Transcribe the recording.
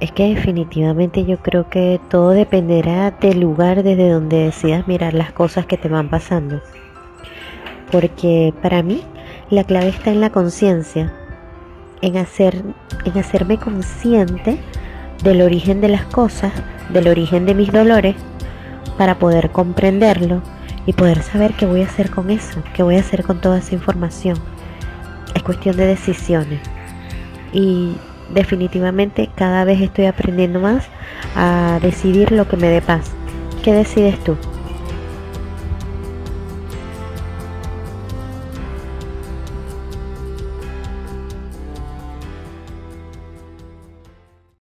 Es que definitivamente yo creo que todo dependerá del lugar desde donde decidas mirar las cosas que te van pasando. Porque para mí la clave está en la conciencia, en, hacer, en hacerme consciente del origen de las cosas, del origen de mis dolores, para poder comprenderlo y poder saber qué voy a hacer con eso, qué voy a hacer con toda esa información. Es cuestión de decisiones. Y definitivamente cada vez estoy aprendiendo más a decidir lo que me dé paz. ¿Qué decides tú?